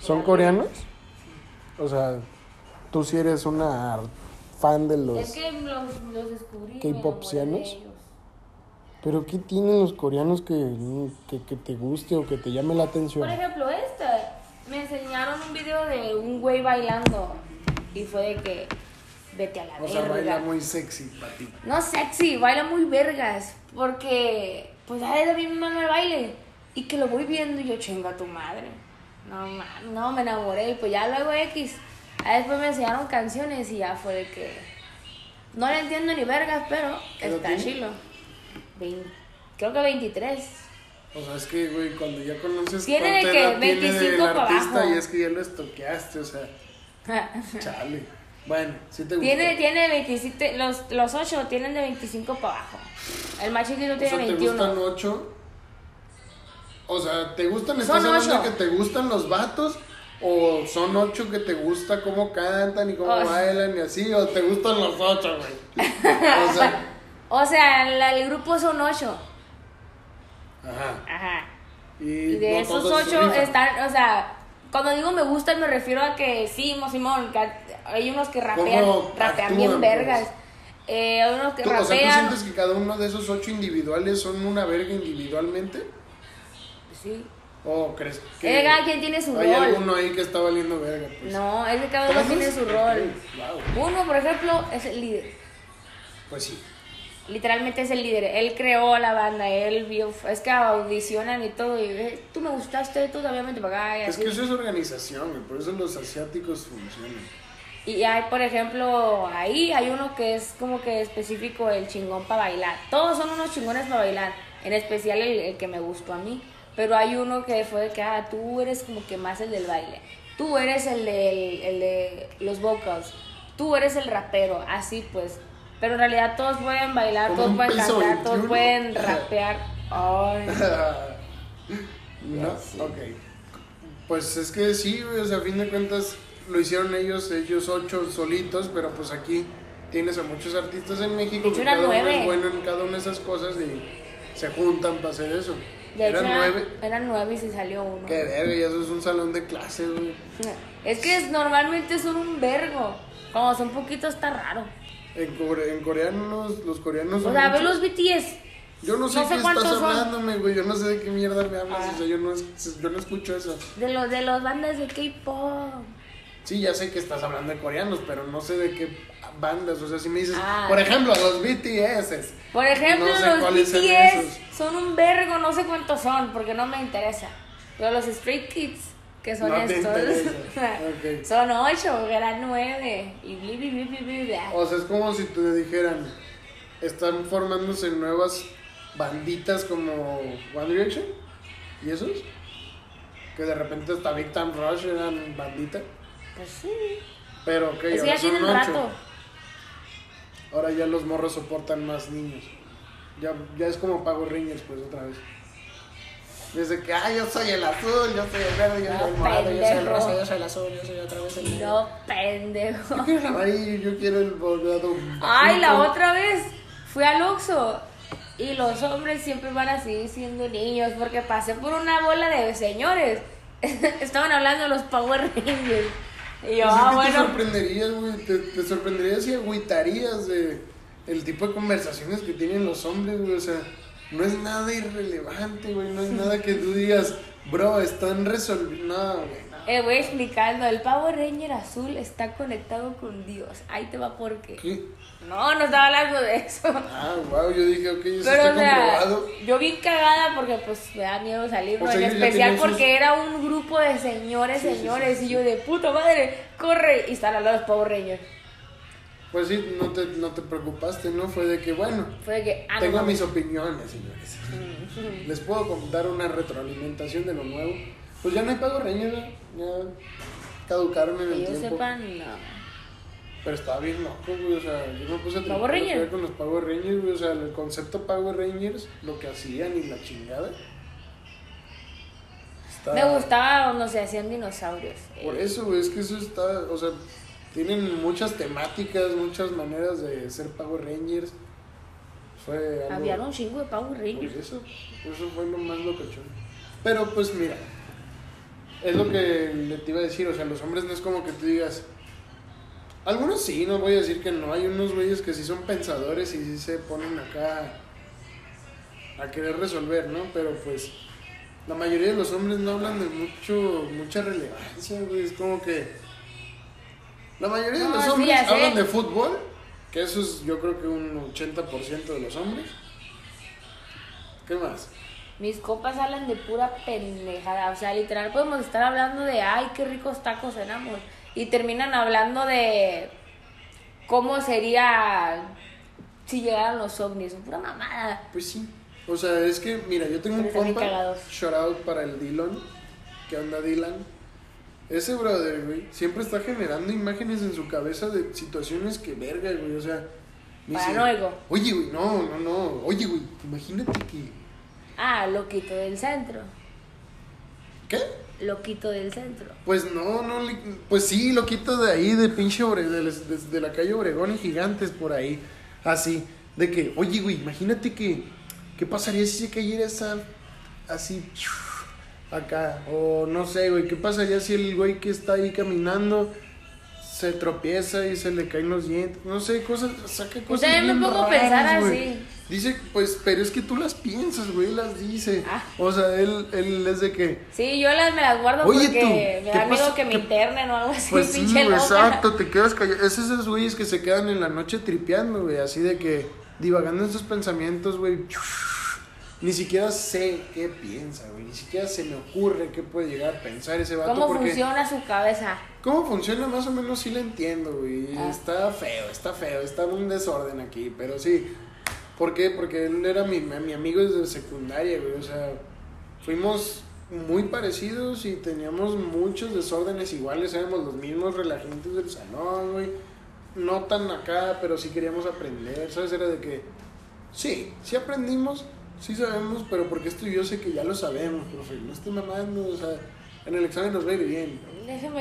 ¿Son coreanos? O sea, tú sí eres una fan de los... Es que los, los descubrí. ¿K-popsianos? ¿Pero qué tienen los coreanos que, que, que te guste o que te llame la atención? Por ejemplo, esta. Me enseñaron un video de un güey bailando. Y fue de que. Vete a la O sea, verga. baila muy sexy para ti. No sexy, baila muy vergas. Porque, pues, a de mí me el baile. Y que lo voy viendo y yo, chinga tu madre. No, no, me enamoré. Y pues ya luego X. A después me enseñaron canciones y ya fue de que. No le entiendo ni vergas, pero ¿Qué edad está chilo. Creo que 23. O sea, es que, güey, cuando ya conoces Tiene de que edad tiene 25 del pa' artista abajo. y es que ya lo estoqueaste, o sea, chale. Bueno, sí te gusta. Tiene, tiene 27, los, los 8 tienen de 25 para abajo. El más chiquito o tiene sea, ¿te 21. gustan ocho? O sea, ¿te gustan, estás hablando ocho. que te gustan los vatos? ¿O son ocho que te gusta cómo cantan y cómo bailan y así? ¿O te gustan los ocho, güey? O sea, O sea, la- el grupo son 8. ajá. Ajá. Y, Y de no esos todos 8 rifan. están, o sea, cuando digo me gustan me refiero a que sí, Simón, que hay unos que rapean, ¿Cómo rapean actúan, bien pues? vergas. Eh, hay unos que ¿Tú, o sea, ¿tú rapean. sientes que cada uno de esos ocho individuales son una verga individualmente? Sí. ¿O crees que Eh, cada quien tiene su hay rol. alguno ahí que está valiendo verga? Pues? No, es que cada uno tiene su rol. Wow. Uno, por ejemplo, es el líder. Pues sí. Literalmente es el líder. Él creó la banda, él vio. Es que audicionan y todo. Y eh, tú me gustaste, tú también para acá. Y, Es así. que eso es organización, por eso los asiáticos funcionan. y hay, por ejemplo, ahí hay uno que es como que específico el chingón para bailar. Todos son unos chingones para bailar. En especial el, el que me gustó a mí. Pero hay uno que fue de que, ah, tú eres como que más el del baile. Tú eres el de, el de los vocals. Tú eres el rapero. Así pues. Pero en realidad todos pueden bailar, todos pueden cantar, todos 21. pueden rapear. Ay. no, ok. Pues es que sí, güey, o sea, a fin de cuentas lo hicieron ellos, ellos ocho solitos, pero pues aquí tienes a muchos artistas en México que cada uno es bueno en cada una de esas cosas y se juntan para hacer eso. De hecho, eran nueve. eran nueve y se salió uno. Qué verga, y eso es un salón de clases, güey. Es que es- normalmente son un vergo. Como son poquitos está raro. En, core- en coreanos, los coreanos O sea, ve los BTS. Yo no sé no sé qué cuántos estás son. hablándome, güey. Yo no sé de qué mierda me hablas. Ah. O sea, yo no, yo no escucho eso. De los de los bandas de K-pop. Sí, ya sé que estás hablando de coreanos, pero no sé de qué bandas. O sea, si me dices, Ah. por ejemplo, los BTS. Por ejemplo, No sé los BTS son un vergo, no sé cuántos son, porque no me interesa. Pero los Stray Kids, que son No estos, son ocho, eran nueve. Y bli, bli, bli. O sea, es como si te dijeran, están formándose nuevas banditas como One Direction. ¿Y esos? Que de repente hasta Big Time Rush eran bandita. Pues sí. Pero que ahora ya rato. Ahora ya los morros soportan más niños. Ya, ya es como Pago Rangers, pues otra vez. Desde que, ah, yo soy el azul, yo soy el verde, yo No, soy el morado, yo soy el rosa, yo soy el azul, yo soy otra vez el negro. No, pendejo. Yo quiero el amarillo, yo quiero el bordado. Ay, la otra vez fui al Oxxo y los hombres siempre van a seguir siendo niños porque pasé por una bola de señores. Estaban hablando de los Power Rangers. Y yo, ah, que te bueno. sorprenderías, güey. Te, te sorprenderías y agüitarías de el tipo de conversaciones que tienen los hombres, güey. O sea, no es nada irrelevante, güey. No es nada que tú digas, bro, están resolviendo. No, güey. No. Eh, voy explicando, el Power Ranger azul está conectado con Dios. Ahí te va porque. ¿Qué? No, no estaba hablando de eso. Ah, wow, yo dije, ok, eso Pero, está o sea, comprobado. yo bien cagada porque pues me da miedo salir, ¿no? O sea, en especial sus- porque era un grupo de señores, Sí, señores, sí, y sí. yo de puta madre, corre, y están hablando de los Power Rangers. Pues sí, no te, no te preocupaste, ¿no? Fue de que, bueno, Fue de que, ah, no tengo mames. mis opiniones, señores. Les puedo dar una retroalimentación de lo nuevo. Pues ya no hay pago reño, ya caducaron en Que el yo tiempo. sepan, no. Pero estaba bien loco, güey. O sea, yo me puse a ¿Power tripear Rangers? con los Power Rangers, güey. O sea, el concepto Power Rangers, lo que hacían y la chingada. Está- Me gustaba cuando se hacían dinosaurios. Por eso, güey, es que eso está. O sea, tienen muchas temáticas, muchas maneras de ser Power Rangers. Fue algo. Había un chingo de Power Rangers. eso, eso fue lo más locochón. Pero pues mira, es lo que le te iba a decir, o sea, los hombres no es como que tú digas. Algunos sí, no voy a decir que no. Hay unos güeyes que sí son pensadores y sí se ponen acá a querer resolver, ¿no? Pero pues la mayoría de los hombres no hablan de mucho mucha relevancia, güey. Es como que la mayoría de No, los hombres hablan de fútbol, que eso es yo creo que un 80% de los hombres. ¿Qué más? Mis copas hablan de pura pendejada. O sea, literal podemos estar hablando de, ay, qué ricos tacos cenamos. Y terminan hablando de cómo sería si llegaran los ovnis. Pura mamada. Pues sí. O sea, es que, mira, yo tengo un Pero compa, shout out para el Dylan. ¿Qué onda, Dylan? Ese brother, güey, siempre está generando imágenes en su cabeza de situaciones que verga, güey. O sea, Paranoico. Oye, güey, no, no, no. Oye, güey, imagínate que. Ah, loquito del centro. ¿Qué? Loquito del centro. Pues no, no, pues sí, lo quito de ahí, de pinche Obre, de, las- de- de la calle Obregón y Gigantes, por ahí, así, de que, oye, güey, imagínate que, ¿qué pasaría si se cayera esa, así, acá, o no sé, güey, ¿qué pasaría si el güey que está ahí caminando se tropieza y se le caen los dientes, no sé, cosas, saca cosas también me pongo a pensar así. Dice, pues, pero es que tú las piensas, güey, las dice, Ah. o sea, él, él es de que... Sí, yo las, me las guardo Oye, porque tú, me ¿qué da miedo que me ¿Qué- internen o algo así, Pues sí, exacto, te quedas callado. Es esos güeyes que se quedan en la noche tripeando, güey, así de que divagando en sus pensamientos, güey. Ni siquiera sé qué piensa, güey. Ni siquiera se me ocurre qué puede llegar a pensar ese vato. ¿Cómo porque funciona su cabeza? ¿Cómo funciona? Más o menos sí lo entiendo, güey. Ah. Está feo, está feo, está un desorden aquí, pero sí. ¿Por qué? Porque él era mi, mi amigo desde secundaria, güey. O sea, fuimos muy parecidos y teníamos muchos desórdenes iguales. Éramos los mismos relajantes del salón, güey. No tan acá, pero sí queríamos aprender. ¿Sabes? Era de que, sí, sí aprendimos, sí sabemos, pero porque esto yo sé que ya lo sabemos, profe. No estoy mamando, o sea, en el examen nos va a ir bien.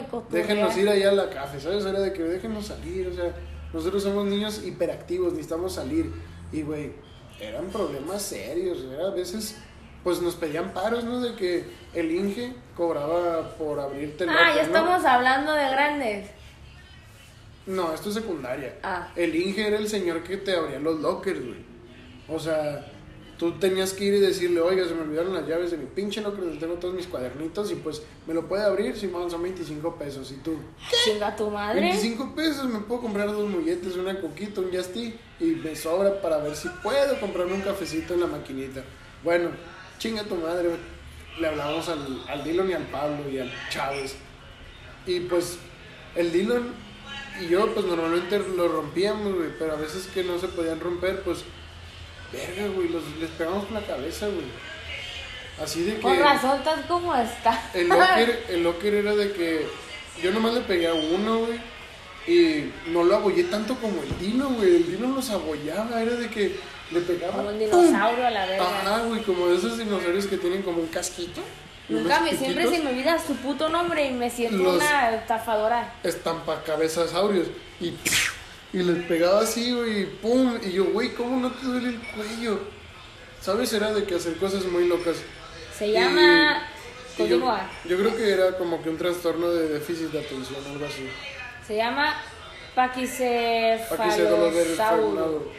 Coturrear. Déjenos ir allá a la café, ¿sabes? Era de que déjenos salir, o sea, nosotros somos niños hiperactivos, necesitamos salir. Y, güey, eran problemas serios, era a veces, pues nos pedían paros, ¿no? De que el Inge cobraba por abrirte el Ah, ya ¿no? estamos hablando de grandes. No, esto es secundaria. Ah. El Inge era el señor que te abría los lockers, güey. O sea, tú tenías que ir y decirle, oiga, se me olvidaron las llaves de mi pinche locker, donde tengo todos mis cuadernitos y pues me lo puede abrir, Simón, son 25 pesos. Y tú, Chinga tu madre. 25 pesos, me puedo comprar dos molletes, una coquita, un Justy y me sobra para ver si puedo comprarme un cafecito en la maquinita. Bueno, chinga tu madre, le hablábamos al, al Dylan y al Pablo y al Chávez. Y pues el Dylan y yo pues normalmente lo rompíamos, güey, pero a veces que no se podían romper, pues verga, güey, los, les pegamos con la cabeza, güey. Así de que... Con razón, estás como está. El locker, el locker era de que yo nomás le pegué a uno, güey. Y no lo abollé tanto como el Dino, güey. El Dino los abollaba, era de que le pegaba. Como un ¡pum! dinosaurio a la verga. Ajá, güey, como de esos dinosaurios que tienen como un casquito. Nunca me, siempre se me olvida su puto nombre y me siento Los- una estafadora. estampacabezasaurios. Y, y les pegaba así, güey, y pum. Y yo, güey, ¿cómo no te duele el cuello? ¿Sabes? Era de que hacer cosas muy locas. Se llama. y yo, creo que era como que un trastorno de déficit de atención, algo así. Se llama Paquicefalosauro.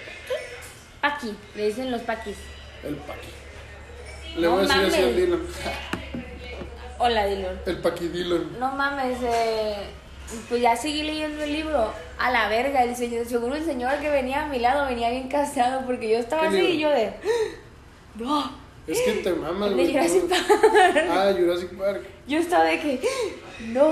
Paqui, le dicen los paquis. El paqui. Le No voy a decir así mames. Dylan. Hola, Dylan. El paqui Dylan. No mames, eh, pues ya seguí leyendo el libro. A la verga, el señor, seguro el señor que venía a mi lado venía bien cansado porque yo estaba ¿Qué así libro? y yo de. No, Es que te mamas, de. Jurassic. Park. Ah, Jurassic Park. Yo estaba de que. No,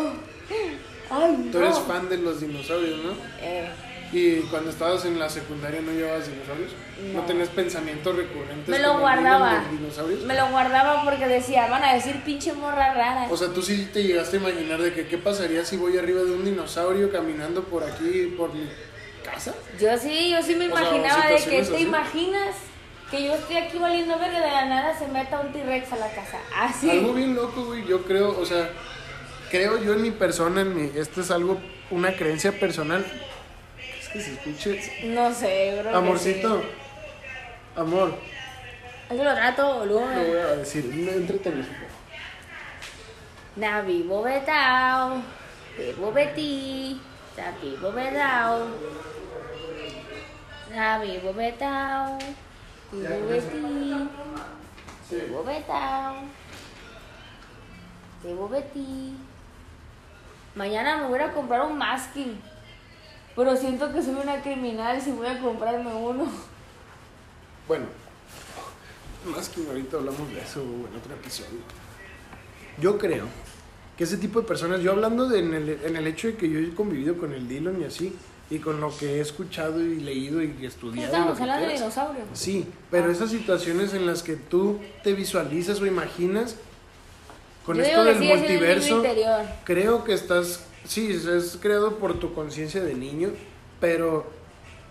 ay, no. Tú eres fan de los dinosaurios, ¿no? Eh, Y cuando estabas en la secundaria no llevabas dinosaurios. No, No. tenías pensamientos recurrentes. me lo guardaba. dinosaurios. Me lo guardaba porque decía, van a decir pinche morra rara. O sea, tú sí te llegaste a imaginar de que qué pasaría si voy arriba de un dinosaurio caminando por aquí, por mi casa. Yo sí, yo sí me O sea, imaginaba de que te así. imaginas que yo estoy aquí valiendo verga de la nada se meta un T-Rex a la casa. Así. Algo bien loco, güey. Yo creo, o sea, creo yo en mi persona, en mi, esto es algo, una creencia personal. Es que se escuche. No sé, bro. Amorcito, sí. amor, Eso lo trato, boludo. lo voy a decir, entretén, Na vivo betao, vivo beti, sa vivo betao. Na vivo betao, vivo beti, vivo betao. Vivo. Mañana me voy a comprar un masking. Pero siento que soy una criminal si voy a comprarme uno. Bueno, más que ahorita hablamos de eso en otro episodio. Yo creo que ese tipo de personas, yo hablando de, en, el, en el hecho de que yo he convivido con el Dylan y así, y con lo que he escuchado y leído y estudiado. Estamos hablando de dinosaurios. Sí, pero esas situaciones en las que tú te visualizas o imaginas con Yo esto del multiverso, creo que estás, sí, es creado por tu conciencia de niño, pero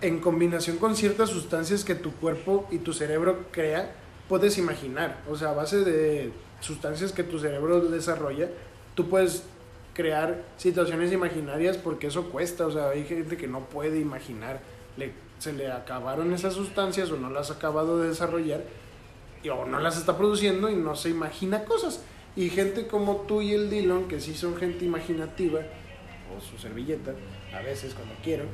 en combinación con ciertas sustancias que tu cuerpo y tu cerebro crea, puedes imaginar. O sea, a base de sustancias que tu cerebro desarrolla, tú puedes crear situaciones imaginarias porque eso cuesta. O sea, hay gente que no puede imaginar, le, se le acabaron esas sustancias o no las ha acabado de desarrollar y, o no las está produciendo y no se imagina cosas. Y gente como tú y el Dillon, que sí son gente imaginativa, o su servilleta, a veces cuando quiero,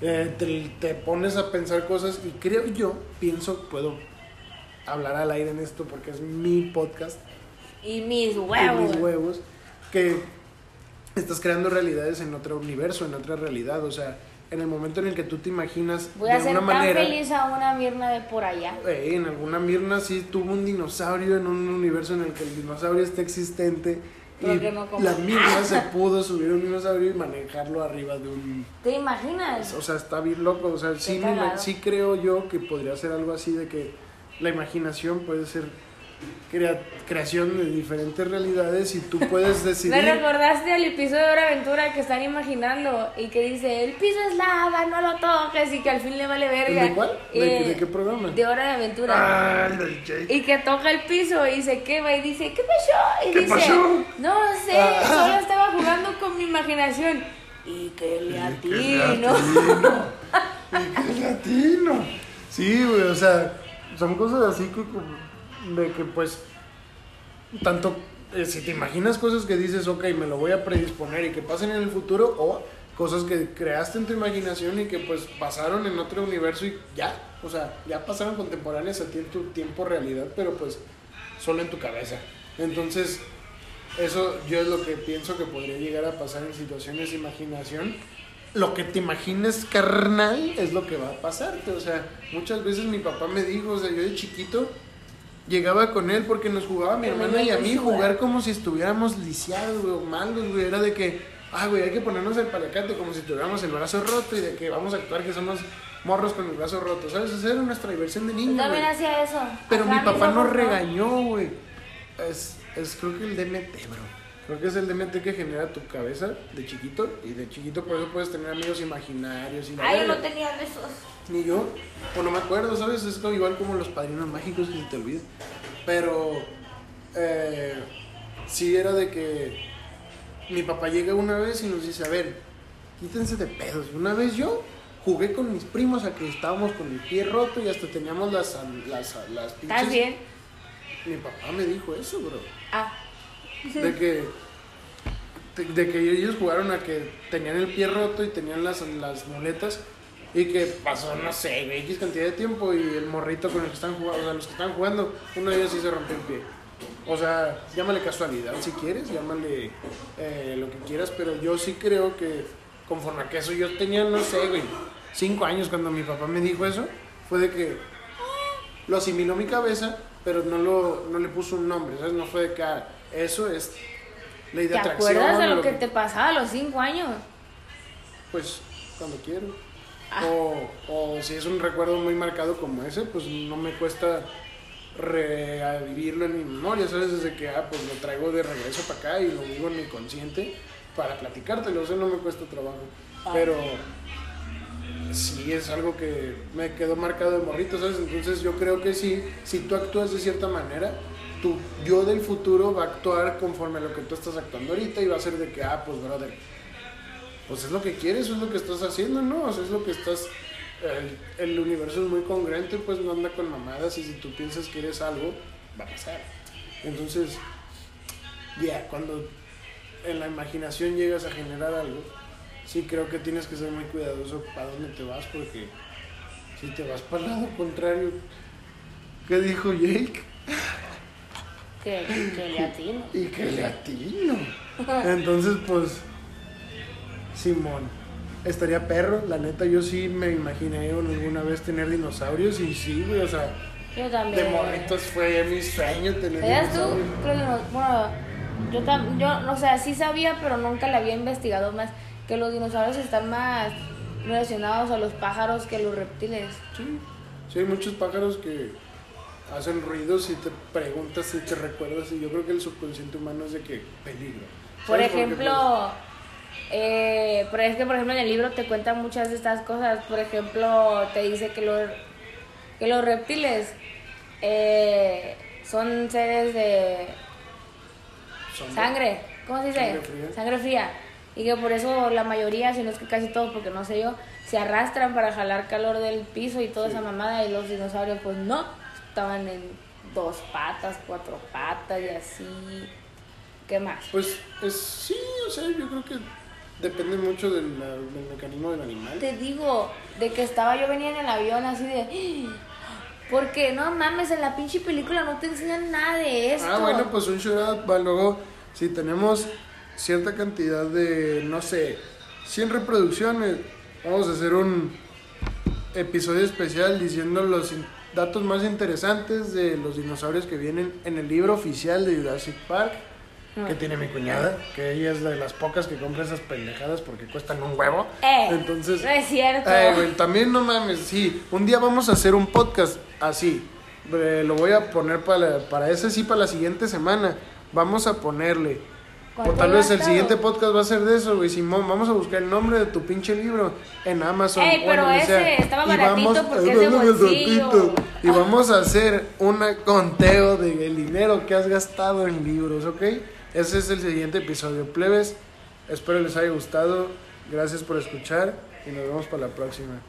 eh, te, te pones a pensar cosas y creo yo, pienso, puedo hablar al aire en esto porque es mi podcast Y mis y huevos. mis huevos, que estás creando realidades en otro universo, en otra realidad, o sea, en el momento en el que tú te imaginas Voy a de hacer una tan manera... feliz a una Mirna de por allá. Eh, en alguna Mirna sí tuvo un dinosaurio en un universo en el que el dinosaurio está existente y no la Mirna se pudo subir a un dinosaurio y manejarlo arriba de un... ¿Te imaginas? O sea, está bien loco, o sea, sí, me sí creo yo que podría ser algo así de que la imaginación puede ser crea- creación de diferentes realidades y tú puedes Me decidir... recordaste al episodio de Hora Aventura que están imaginando y que dice, el piso es lava, no lo toques y que al fin le vale verga. ¿De cuál? ¿De, Eh, de qué programa? De Hora de Aventura. Ah, del Jake. Y que toca el piso y se quema y dice, ¿qué pasó? Y ¿Qué dice, pasó? no sé, Ah. solo estaba jugando con mi imaginación. Y que le atino. Y que latino. Sí, güey, o sea, son cosas así como de que pues tanto eh, si te imaginas cosas que dices, ok, me lo voy a predisponer y que pasen en el futuro o cosas que creaste en tu imaginación y que pues pasaron en otro universo y ya, o sea, ya pasaron contemporáneas a ti en tu tiempo realidad, pero pues solo en tu cabeza. Entonces, eso yo es lo que pienso que podría llegar a pasar en situaciones de imaginación. Lo que te imagines carnal es lo que va a pasarte. O sea, muchas veces mi papá me dijo, o sea, yo de chiquito llegaba con él porque nos jugaba mi hermana y a mí jugar como si estuviéramos lisiados, güey, o malos, güey. Era de que, ah, güey, hay que ponernos el palacate como si tuviéramos el brazo roto y de que vamos a actuar que somos morros con el brazo roto, ¿sabes? Esa era nuestra diversión de Yo niño, también güey. hacía eso. Pero mi papá nos regañó, güey. Es, es creo que el DMT, bro. Creo que es el DMT que genera tu cabeza de chiquito. Y de chiquito por eso puedes tener amigos imaginarios y Ay, yo no tenía de esos. Ni yo. O no me acuerdo, ¿sabes? Es como igual como los padrinos mágicos que se te olvida. Pero eh, sí era de que mi papá llega una vez y nos dice, a ver, quítense de pedos. Una vez yo jugué con mis primos a que estábamos con el pie roto y hasta teníamos las, las, las pinches... ¿Estás bien? Mi papá me dijo eso, bro. Ah. De que, de, de que ellos jugaron a que tenían el pie roto y tenían las, las muletas y que pasó, no sé, güey, X cantidad de tiempo y el morrito con el que están jugando, o sea, los que están jugando, uno de ellos sí se rompió el pie. O sea, llámale casualidad si quieres, llámale eh, lo que quieras, pero yo sí creo que conforme a que eso yo tenía, no sé, güey, cinco años cuando mi papá me dijo eso, fue de que lo asimiló mi cabeza, pero no, lo, no le puso un nombre, ¿sabes? No fue de que ah, eso es ley de ¿Te atracción. acuerdas de o lo que te pasaba a los cinco años? Pues cuando quiero. Ah. O, o si es un recuerdo muy marcado como ese, pues no me cuesta revivirlo en mi memoria, ¿sabes? Desde que, ah, pues lo traigo de regreso para acá y lo vivo en mi consciente para platicártelo, o sea, no me cuesta trabajo. Ah. Pero sí es algo que me quedó marcado de morrito, ¿sabes? Entonces yo creo que sí, si tú actúas de cierta manera, tu yo del futuro va a actuar conforme a lo que tú estás actuando ahorita y va a ser de que, ah, pues brother, pues es lo que quieres, es lo que estás haciendo, ¿no? O sea, es lo que estás... El, el universo es muy congruente, pues no anda con mamadas y si tú piensas que eres algo, va a pasar. Entonces, ya, cuando en la imaginación llegas a generar algo, sí creo que tienes que ser muy cuidadoso para dónde te vas, porque si te vas para el lado contrario, ¿qué dijo Jake? Que, que le atino. Y que le atino. Entonces, pues, Simón, estaría perro, la neta, yo sí me imaginé alguna vez tener dinosaurios y sí, güey, o sea, Yo también. de morritos fue mi sueño tener ¿Sabías tú? dinosaurios. dino- Bueno, yo, tam- yo, o sea, sí sabía, pero nunca la había investigado más. Que los dinosaurios están más relacionados a los pájaros que a los reptiles. Sí, sí, hay muchos pájaros que hacen ruidos y te preguntas y te recuerdas y yo creo que el subconsciente humano es de que peligro. Por ejemplo, eh, pero es que por ejemplo en el libro te cuentan muchas de estas cosas. Por ejemplo, te dice que los, que los reptiles eh, son seres de sangre. ¿Cómo se dice? Sangre fría. Sangre fría. Y que por eso la mayoría, si no es que casi todos, porque no sé yo, se arrastran para jalar calor del piso y toda Sí. esa mamada. Y los dinosaurios, pues no, estaban en dos patas, cuatro patas y así. ¿Qué más? Pues es, sí, o sea, yo creo que depende mucho del, del mecanismo del animal. Te digo, de que estaba yo venía en el avión así de... Porque no mames, en la pinche película no te enseñan nada de esto. Ah, bueno, pues un shootout va luego, si tenemos cierta cantidad de, no sé, 100 reproducciones, vamos a hacer un episodio especial diciendo los datos más interesantes de los dinosaurios que vienen en el libro oficial de Jurassic Park, que tiene mi cuñada, que ella es de las pocas que compra esas pendejadas porque cuestan un huevo. Eh, Entonces, no es cierto. Güey, también no mames, sí. Un día vamos a hacer un podcast así. Eh, lo voy a poner para, para ese sí, para la siguiente semana. Vamos a ponerle. O ¿Cuánto tal vez el siguiente podcast va a ser de eso, güey. Simón, vamos a buscar el nombre de tu pinche libro en Amazon. Ey, o pero en ese sea. estaba Y baratito vamos- porque es de bolsillo. Y vamos a hacer un conteo del dinero que has gastado en libros, ¿ok? Ese es el siguiente episodio. Plebes, espero les haya gustado. Gracias por escuchar y nos vemos para la próxima.